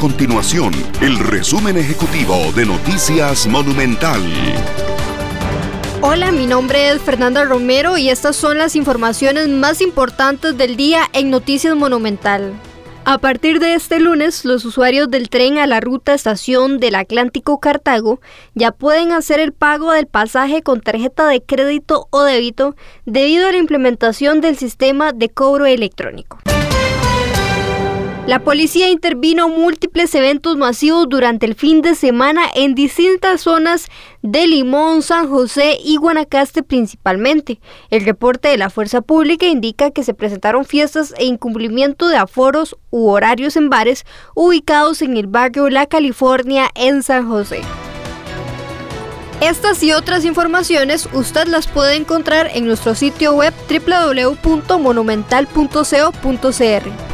continuación el resumen ejecutivo de Noticias Monumental. Hola, mi nombre es Fernanda Romero y estas son las informaciones más importantes del día en Noticias Monumental. A partir de este lunes, los usuarios del tren a la ruta estación del Atlántico Cartago ya pueden hacer el pago del pasaje con tarjeta de crédito o débito debido a la implementación del sistema de cobro electrónico. La policía intervino múltiples eventos masivos durante el fin de semana en distintas zonas de Limón, San José y Guanacaste principalmente. El reporte de la Fuerza Pública indica que se presentaron fiestas e incumplimiento de aforos u horarios en bares ubicados en el barrio La California en San José. Estas y otras informaciones usted las puede encontrar en nuestro sitio web www.monumental.co.cr.